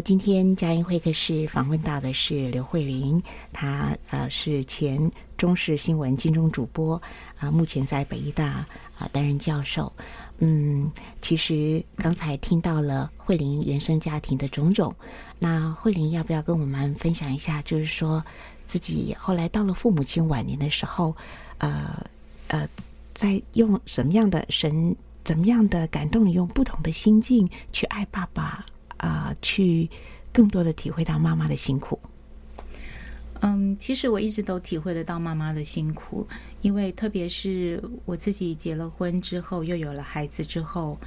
[SPEAKER 1] 今天佳音会客室访问到的是刘慧玲，她呃是前中视新闻金钟主播啊、目前在北医大啊、担任教授。嗯，其实刚才听到了慧玲原生家庭的种种，那慧玲要不要跟我们分享一下？就是说自己后来到了父母亲晚年的时候，呃呃，在用什么样的神，怎么样的感动，用不同的心境去爱爸爸。啊、去更多的体会到妈妈的辛苦。
[SPEAKER 2] 嗯，其实我一直都体会得到妈妈的辛苦，因为特别是我自己结了婚之后，又有了孩子之后，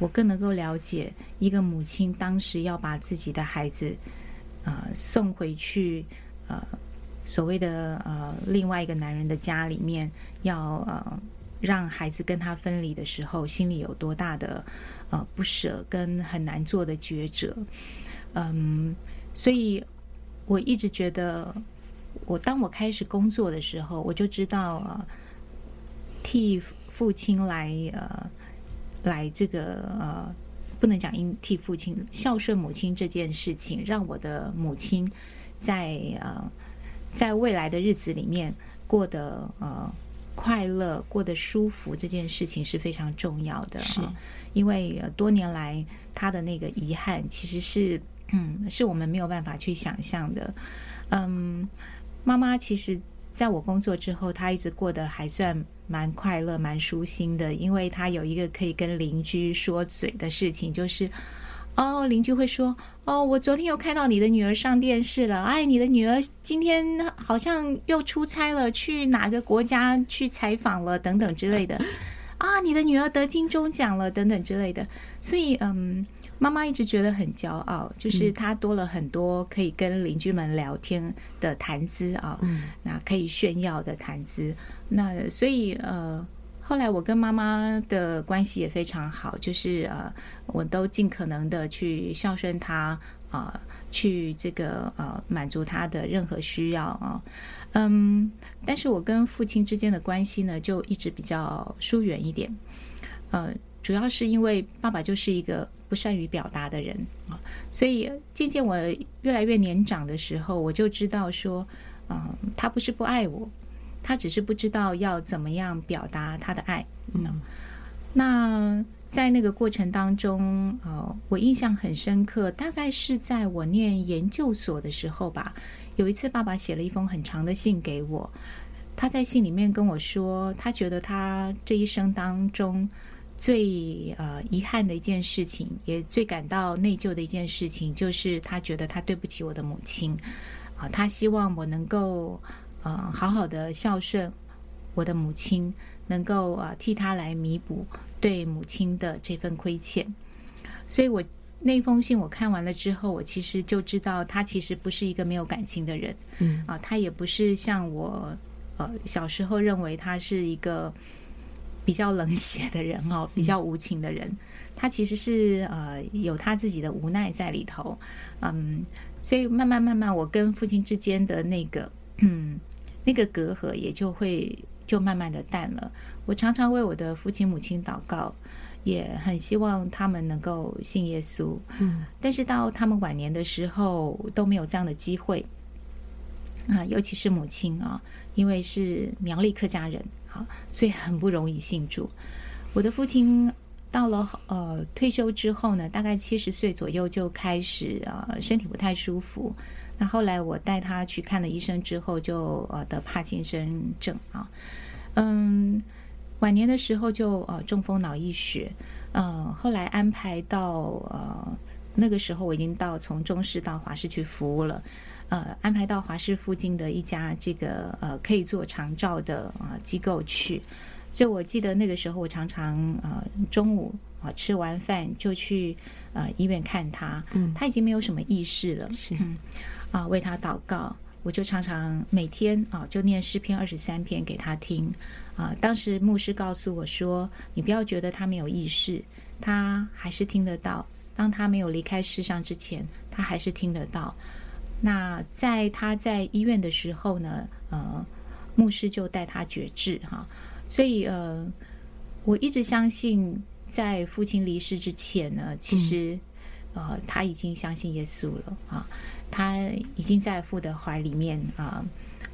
[SPEAKER 2] 我更能够了解一个母亲当时要把自己的孩子啊、送回去，呃，所谓的呃另外一个男人的家里面，要呃让孩子跟他分离的时候，心里有多大的。呃，不舍跟很难做的抉择，嗯，所以我一直觉得，我当我开始工作的时候，我就知道，呃，替父亲来呃来这个呃，不能讲因替父亲孝顺母亲这件事情，让我的母亲在呃在未来的日子里面过得呃。快乐过得舒服这件事情是非常重要的，是因为多年来他的那个遗憾其实是，嗯，是我们没有办法去想象的。嗯，妈妈其实在我工作之后，她一直过得还算蛮快乐、蛮舒心的，因为她有一个可以跟邻居说嘴的事情，就是。哦，邻居会说：“哦，我昨天又看到你的女儿上电视了。哎，你的女儿今天好像又出差了，去哪个国家去采访了，等等之类的。*laughs* 啊，你的女儿得金钟奖了，等等之类的。所以，嗯，妈妈一直觉得很骄傲，就是她多了很多可以跟邻居们聊天的谈资啊，嗯，那可以炫耀的谈资。那所以，呃。”后来我跟妈妈的关系也非常好，就是呃，我都尽可能的去孝顺她啊、去这个呃满足她的任何需要啊，嗯，但是我跟父亲之间的关系呢，就一直比较疏远一点，呃，主要是因为爸爸就是一个不善于表达的人啊，所以渐渐我越来越年长的时候，我就知道说，嗯、他不是不爱我。他只是不知道要怎么样表达他的爱。嗯，那在那个过程当中，呃，我印象很深刻，大概是在我念研究所的时候吧。有一次，爸爸写了一封很长的信给我，他在信里面跟我说，他觉得他这一生当中最呃遗憾的一件事情，也最感到内疚的一件事情，就是他觉得他对不起我的母亲。啊，他希望我能够。呃，好好的孝顺我的母亲，能够啊替她来弥补对母亲的这份亏欠。所以我那封信我看完了之后，我其实就知道他其实不是一个没有感情的人，嗯啊，他也不是像我呃小时候认为他是一个比较冷血的人哦，比较无情的人。他其实是呃有他自己的无奈在里头，嗯，所以慢慢慢慢，我跟父亲之间的那个嗯。那个隔阂也就会就慢慢的淡了。我常常为我的父亲母亲祷告，也很希望他们能够信耶稣。嗯，但是到他们晚年的时候都没有这样的机会啊，尤其是母亲啊，因为是苗栗客家人啊，所以很不容易信主。我的父亲到了呃退休之后呢，大概七十岁左右就开始啊身体不太舒服。那后来我带他去看了医生之后，就呃得帕金森症啊，嗯，晚年的时候就呃中风脑溢血，嗯，后来安排到呃那个时候我已经到从中市到华视去服务了，呃，安排到华市附近的一家这个呃可以做长照的啊、呃、机构去，所以我记得那个时候我常常呃中午。啊，吃完饭就去呃医院看他，嗯，他已经没有什么意识了，是，嗯，啊，为他祷告，我就常常每天啊就念诗篇二十三篇给他听，啊，当时牧师告诉我说，你不要觉得他没有意识，他还是听得到，当他没有离开世上之前，他还是听得到。那在他在医院的时候呢，呃，牧师就带他觉志哈，所以呃，我一直相信。在父亲离世之前呢，其实呃，他已经相信耶稣了啊，他已经在父的怀里面啊，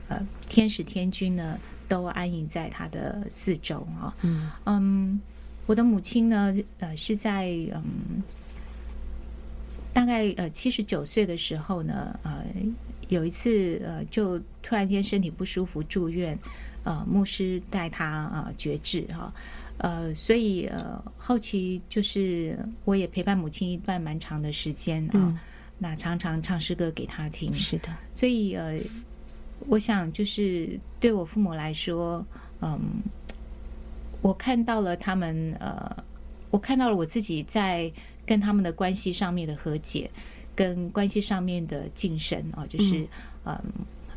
[SPEAKER 2] 呃，天使天君呢都安营在他的四周啊。嗯嗯，我的母亲呢，呃，是在嗯，大概呃七十九岁的时候呢，呃，有一次呃，就突然间身体不舒服住院，呃，牧师带他啊绝志哈。呃，所以呃，后期就是我也陪伴母亲一段蛮长的时间啊，嗯、那常常唱诗歌给她听。
[SPEAKER 1] 是的，
[SPEAKER 2] 所以呃，我想就是对我父母来说，嗯，我看到了他们呃，我看到了我自己在跟他们的关系上面的和解，跟关系上面的晋升啊，就是嗯。嗯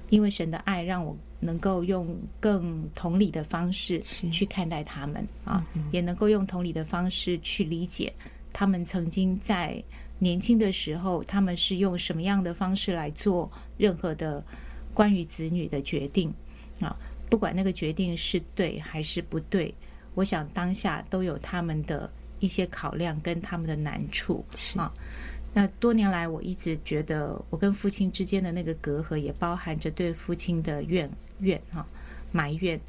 [SPEAKER 2] 因为神的爱，让我能够用更同理的方式去看待他们啊，也能够用同理的方式去理解他们曾经在年轻的时候，他们是用什么样的方式来做任何的关于子女的决定啊，不管那个决定是对还是不对，我想当下都有他们的一些考量跟他们的难处啊。那多年来，我一直觉得我跟父亲之间的那个隔阂，也包含着对父亲的怨怨哈埋怨。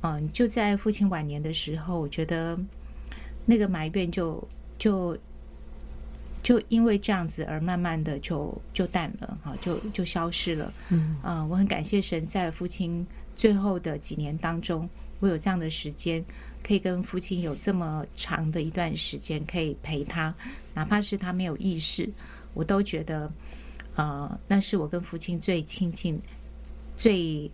[SPEAKER 2] 嗯，就在父亲晚年的时候，我觉得那个埋怨就就就因为这样子而慢慢的就就淡了哈，就就消失了。嗯，我很感谢神，在父亲最后的几年当中，我有这样的时间。可以跟父亲有这么长的一段时间，可以陪他，哪怕是他没有意识，我都觉得，呃，那是我跟父亲最亲近、最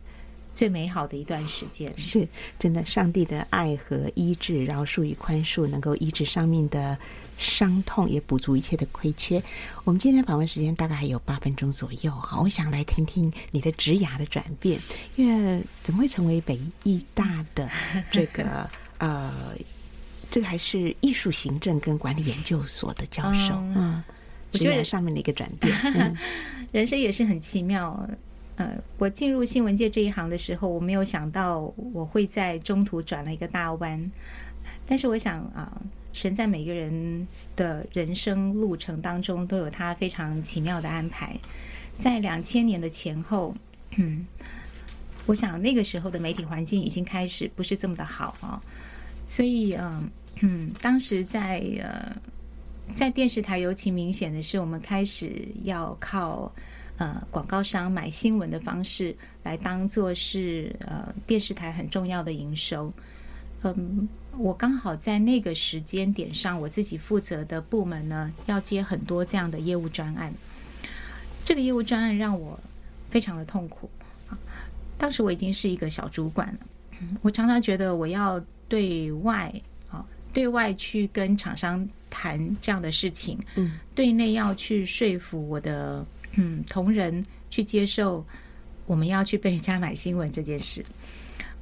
[SPEAKER 2] 最美好的一段时间。
[SPEAKER 1] 是真的，上帝的爱和医治、饶恕与宽恕，能够医治生命的伤痛，也补足一切的亏缺。我们今天访问时间大概还有八分钟左右，好，我想来听听你的职涯的转变，因为怎么会成为北医大的这个？呃，这个还是艺术行政跟管理研究所的教授，嗯，我觉得上面的一个转变，*laughs* 嗯、
[SPEAKER 2] 人生也是很奇妙。呃，我进入新闻界这一行的时候，我没有想到我会在中途转了一个大弯。但是我想啊、呃，神在每个人的人生路程当中都有他非常奇妙的安排。在两千年的前后，嗯，*clears throat* 我想那个时候的媒体环境已经开始不是这么的好啊。所以，嗯嗯，当时在呃，在电视台尤其明显的是，我们开始要靠呃广告商买新闻的方式来当做是呃电视台很重要的营收。嗯，我刚好在那个时间点上，我自己负责的部门呢，要接很多这样的业务专案。这个业务专案让我非常的痛苦。当时我已经是一个小主管了，我常常觉得我要。对外，对外去跟厂商谈这样的事情，嗯，对内要去说服我的嗯同仁去接受我们要去被人家买新闻这件事，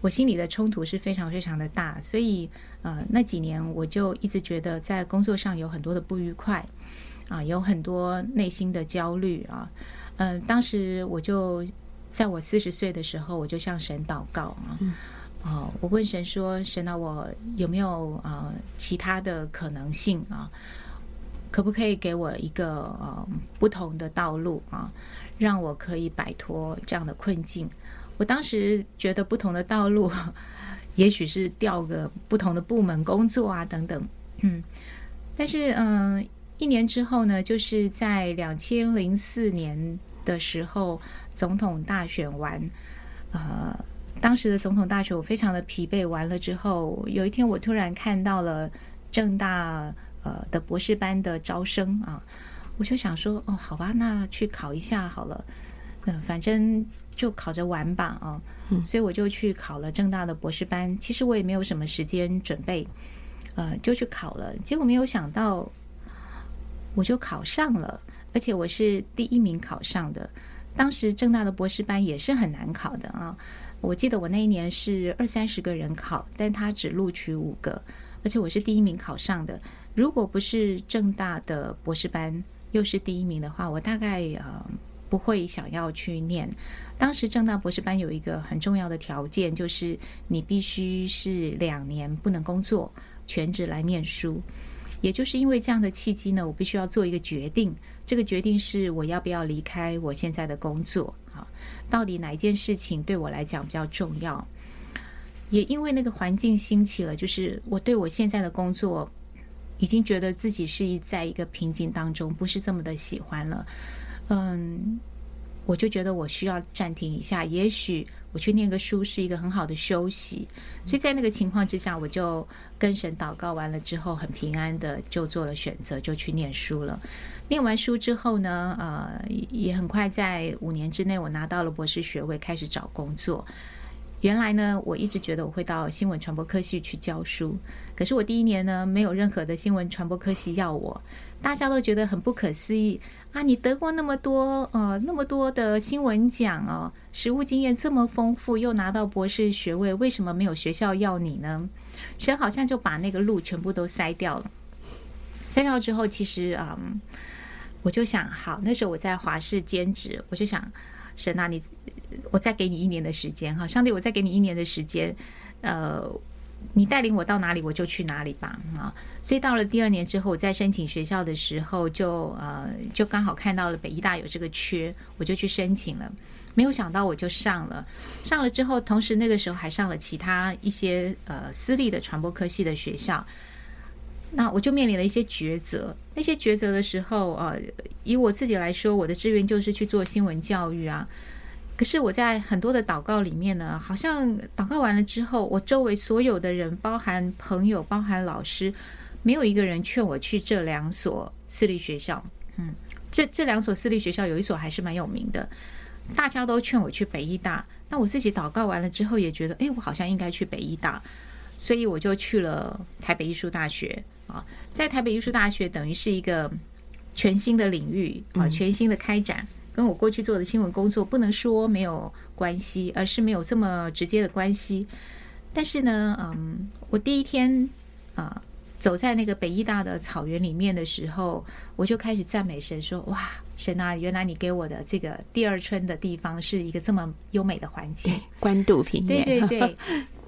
[SPEAKER 2] 我心里的冲突是非常非常的大，所以呃那几年我就一直觉得在工作上有很多的不愉快啊，有很多内心的焦虑啊，嗯、呃，当时我就在我四十岁的时候，我就向神祷告啊。嗯哦，我问神说：“神啊，我有没有啊、呃、其他的可能性啊？可不可以给我一个呃不同的道路啊，让我可以摆脱这样的困境？”我当时觉得不同的道路，*laughs* 也许是调个不同的部门工作啊等等。嗯，但是嗯、一年之后呢，就是在两千零四年的时候，总统大选完，呃。当时的总统大学，我非常的疲惫。完了之后，有一天我突然看到了正大呃的博士班的招生啊，我就想说，哦，好吧，那去考一下好了。嗯，反正就考着玩吧啊。所以我就去考了正大的博士班。其实我也没有什么时间准备，呃，就去考了。结果没有想到，我就考上了，而且我是第一名考上的。当时正大的博士班也是很难考的啊。我记得我那一年是二三十个人考，但他只录取五个，而且我是第一名考上的。如果不是正大的博士班又是第一名的话，我大概呃不会想要去念。当时正大博士班有一个很重要的条件，就是你必须是两年不能工作，全职来念书。也就是因为这样的契机呢，我必须要做一个决定。这个决定是我要不要离开我现在的工作到底哪一件事情对我来讲比较重要？也因为那个环境兴起了，就是我对我现在的工作已经觉得自己是在一个瓶颈当中，不是这么的喜欢了。嗯，我就觉得我需要暂停一下，也许我去念个书是一个很好的休息。所以在那个情况之下，我就跟神祷告完了之后，很平安的就做了选择，就去念书了。念完书之后呢，呃，也很快在五年之内，我拿到了博士学位，开始找工作。原来呢，我一直觉得我会到新闻传播科系去教书，可是我第一年呢，没有任何的新闻传播科系要我，大家都觉得很不可思议啊！你得过那么多呃那么多的新闻奖哦，实务经验这么丰富，又拿到博士学位，为什么没有学校要你呢？神好像就把那个路全部都塞掉了。塞掉之后，其实嗯，我就想，好，那时候我在华视兼职，我就想。神啊，你我再给你一年的时间哈，上帝，我再给你一年的时间，呃，你带领我到哪里，我就去哪里吧啊。所以到了第二年之后，我在申请学校的时候就，就呃就刚好看到了北医大有这个缺，我就去申请了。没有想到我就上了，上了之后，同时那个时候还上了其他一些呃私立的传播科系的学校。那我就面临了一些抉择，那些抉择的时候，呃，以我自己来说，我的志愿就是去做新闻教育啊。可是我在很多的祷告里面呢，好像祷告完了之后，我周围所有的人，包含朋友，包含老师，没有一个人劝我去这两所私立学校。嗯，这这两所私立学校有一所还是蛮有名的，大家都劝我去北医大。那我自己祷告完了之后，也觉得，哎，我好像应该去北医大，所以我就去了台北艺术大学。啊，在台北艺术大学等于是一个全新的领域啊，全新的开展，跟我过去做的新闻工作不能说没有关系，而是没有这么直接的关系。但是呢，嗯，我第一天啊走在那个北医大的草原里面的时候，我就开始赞美神说：“哇，神啊，原来你给我的这个第二春的地方是一个这么优美的环境。*laughs* ”
[SPEAKER 1] 关渡平原，
[SPEAKER 2] 对 *laughs* 对对。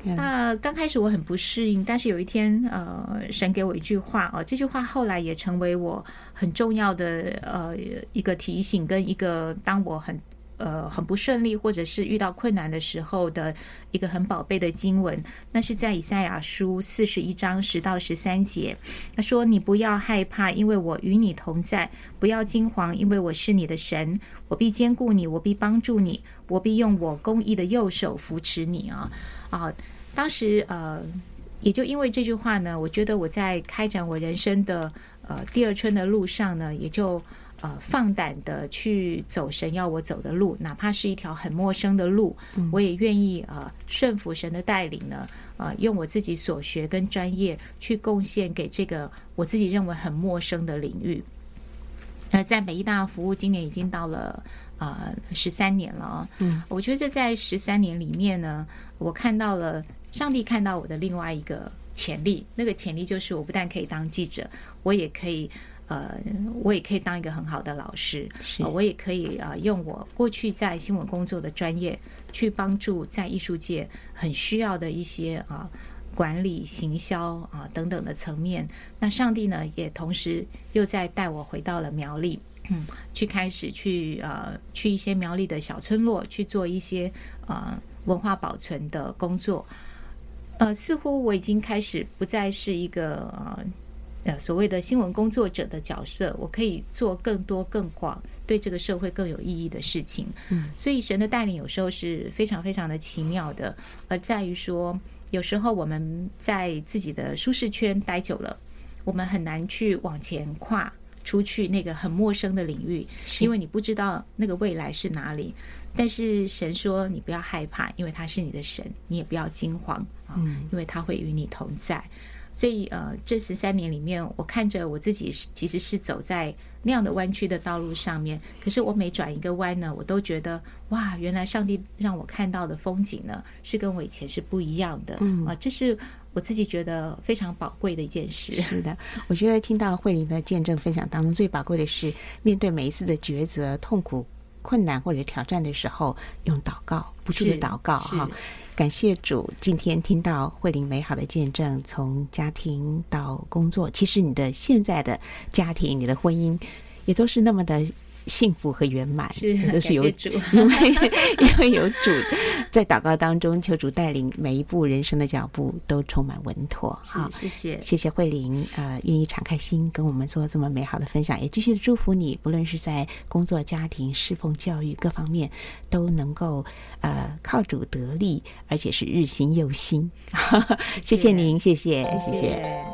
[SPEAKER 2] 那刚开始我很不适应，但是有一天，呃，神给我一句话哦，这句话后来也成为我很重要的呃一个提醒，跟一个当我很呃很不顺利或者是遇到困难的时候的一个很宝贝的经文。那是在以赛亚书四十一章十到十三节，他说：“你不要害怕，因为我与你同在；不要惊惶，因为我是你的神，我必坚固你，我必帮助你，我必用我公义的右手扶持你。”啊啊！当时呃，也就因为这句话呢，我觉得我在开展我人生的呃第二春的路上呢，也就呃放胆的去走神要我走的路，哪怕是一条很陌生的路，我也愿意呃顺服神的带领呢，呃用我自己所学跟专业去贡献给这个我自己认为很陌生的领域。呃，在北医大服务，今年已经到了呃十三年了。嗯，我觉得这在十三年里面呢，我看到了。上帝看到我的另外一个潜力，那个潜力就是我不但可以当记者，我也可以，呃，我也可以当一个很好的老师，是我也可以啊、呃，用我过去在新闻工作的专业去帮助在艺术界很需要的一些啊、呃、管理、行销啊、呃、等等的层面。那上帝呢，也同时又在带我回到了苗栗，嗯，去开始去呃去一些苗栗的小村落去做一些呃文化保存的工作。呃，似乎我已经开始不再是一个呃，呃所谓的新闻工作者的角色，我可以做更多更广，对这个社会更有意义的事情。嗯，所以神的带领有时候是非常非常的奇妙的，而在于说，有时候我们在自己的舒适圈待久了，我们很难去往前跨出去那个很陌生的领域，因为你不知道那个未来是哪里。但是神说：“你不要害怕，因为他是你的神；你也不要惊慌啊，因为他会与你同在。”所以，呃，这十三年里面，我看着我自己其实是走在那样的弯曲的道路上面。可是，我每转一个弯呢，我都觉得哇，原来上帝让我看到的风景呢，是跟我以前是不一样的。嗯啊，这是我自己觉得非常宝贵的一件事。
[SPEAKER 1] 是的，我觉得听到慧玲的见证分享当中，最宝贵的是面对每一次的抉择、痛苦。困难或者挑战的时候，用祷告，不住的祷告哈。感谢主，今天听到慧玲美好的见证，从家庭到工作，其实你的现在的家庭、你的婚姻，也都是那么的。幸福和圆满，
[SPEAKER 2] 是
[SPEAKER 1] 都是有
[SPEAKER 2] 主，*laughs*
[SPEAKER 1] 因为 *laughs* 因为有主在祷告当中，求主带领每一步人生的脚步都充满稳妥。好，
[SPEAKER 2] 谢谢，
[SPEAKER 1] 谢谢。慧玲，呃，愿意敞开心跟我们做这么美好的分享，也继续的祝福你，不论是在工作、家庭、侍奉、教育各方面，都能够呃靠主得力，而且是日新又新。谢谢。您，谢谢，谢
[SPEAKER 5] 谢。谢谢